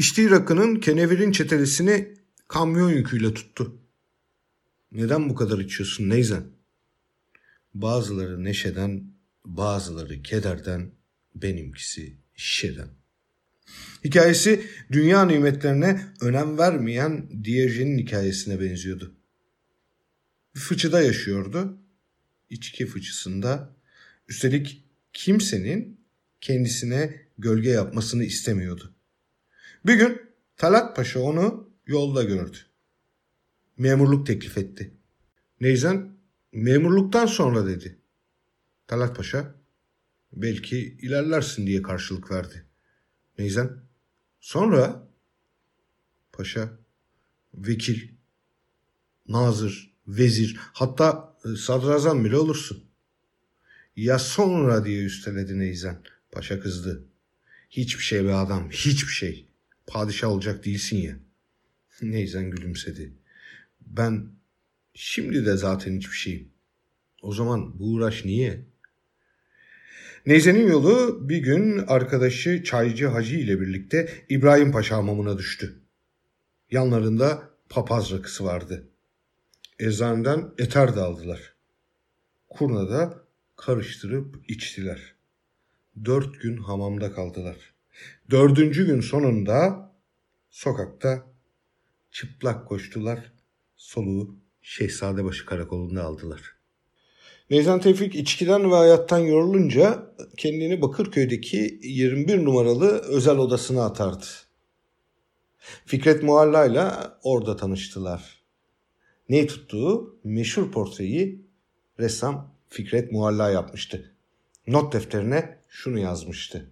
İçtiği rakının kenevirin çetelesini kamyon yüküyle tuttu. Neden bu kadar içiyorsun Neyzen? Bazıları neşeden, bazıları kederden, benimkisi şişeden. Hikayesi dünya nimetlerine önem vermeyen Diyojen'in hikayesine benziyordu. Bir fıçıda yaşıyordu. İçki fıçısında. Üstelik kimsenin kendisine gölge yapmasını istemiyordu. Bir gün Talat Paşa onu yolda gördü. Memurluk teklif etti. Neyzen memurluktan sonra dedi. Talat Paşa belki ilerlersin diye karşılık verdi. Neyzen sonra paşa vekil, nazır, vezir hatta e, sadrazam bile olursun. Ya sonra diye üsteledi Neyzen. Paşa kızdı. Hiçbir şey be adam, hiçbir şey. Padişah olacak değilsin ya. Neyzen gülümsedi. Ben şimdi de zaten hiçbir şeyim. O zaman bu uğraş niye? Neyzen'in yolu bir gün arkadaşı Çaycı Hacı ile birlikte İbrahim Paşa hamamına düştü. Yanlarında papaz rakısı vardı. Eczaneden eter de aldılar. Kurnada karıştırıp içtiler. Dört gün hamamda kaldılar. Dördüncü gün sonunda sokakta çıplak koştular. Soluğu Şehzadebaşı karakolunda aldılar. Neyzen Tevfik içkiden ve hayattan yorulunca kendini Bakırköy'deki 21 numaralı özel odasına atardı. Fikret Mualla ile orada tanıştılar. Ne tuttuğu meşhur portreyi ressam Fikret Mualla yapmıştı. Not defterine şunu yazmıştı.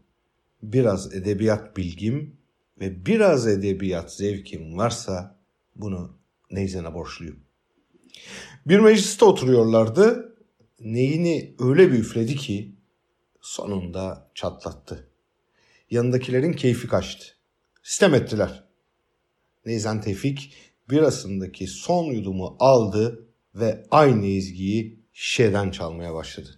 Biraz edebiyat bilgim ve biraz edebiyat zevkim varsa bunu Neyzen'e borçluyum. Bir mecliste oturuyorlardı. Neyini öyle bir üfledi ki sonunda çatlattı. Yanındakilerin keyfi kaçtı. Sistem ettiler. Neyzen Tevfik birasındaki son yudumu aldı ve aynı ezgiyi şişeden çalmaya başladı.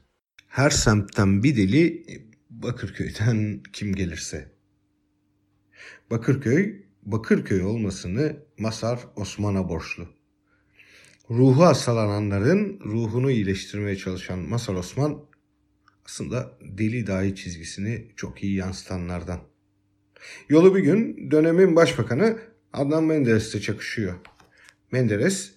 Her semtten bir deli Bakırköy'den kim gelirse. Bakırköy, Bakırköy olmasını Masar Osman'a borçlu. Ruhu hastalananların ruhunu iyileştirmeye çalışan Masar Osman aslında deli dahi çizgisini çok iyi yansıtanlardan. Yolu bir gün dönemin başbakanı Adnan Menderes'te çakışıyor. Menderes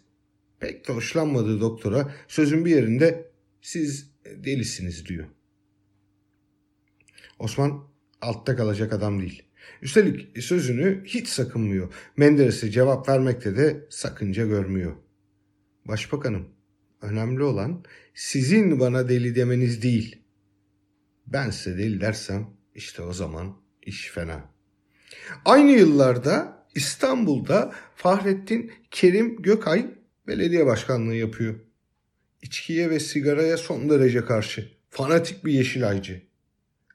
pek de hoşlanmadığı doktora sözün bir yerinde siz delisiniz diyor. Osman altta kalacak adam değil. Üstelik sözünü hiç sakınmıyor. Menderes'e cevap vermekte de sakınca görmüyor. Başbakanım, önemli olan sizin bana deli demeniz değil. Ben size deli dersem işte o zaman iş fena. Aynı yıllarda İstanbul'da Fahrettin Kerim Gökay belediye başkanlığı yapıyor. İçkiye ve sigaraya son derece karşı. Fanatik bir yeşilaycı.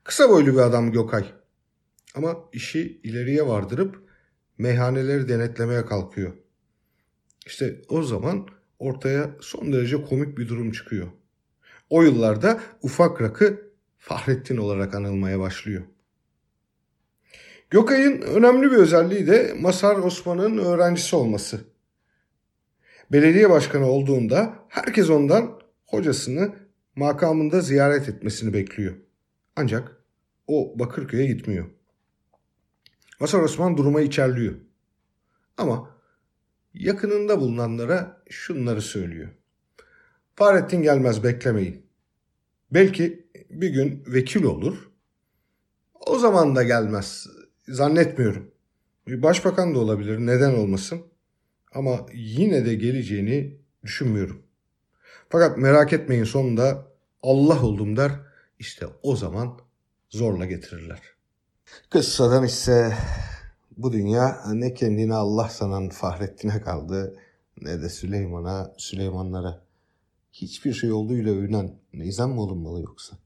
Kısa boylu bir adam Gökay. Ama işi ileriye vardırıp meyhaneleri denetlemeye kalkıyor. İşte o zaman ortaya son derece komik bir durum çıkıyor. O yıllarda ufak rakı Fahrettin olarak anılmaya başlıyor. Gökay'ın önemli bir özelliği de Masar Osman'ın öğrencisi olması. Belediye başkanı olduğunda herkes ondan hocasını makamında ziyaret etmesini bekliyor. Ancak o Bakırköy'e gitmiyor. Masar Osman duruma içerliyor. Ama yakınında bulunanlara şunları söylüyor. Fahrettin gelmez beklemeyin. Belki bir gün vekil olur. O zaman da gelmez. Zannetmiyorum. Başbakan da olabilir. Neden olmasın? Ama yine de geleceğini düşünmüyorum. Fakat merak etmeyin sonunda Allah oldum der. İşte o zaman zorla getirirler. Kıssadan ise bu dünya ne kendine Allah sanan Fahrettin'e kaldı ne de Süleyman'a, Süleymanlara. Hiçbir şey olduğuyla övünen neyzen mi olunmalı yoksa?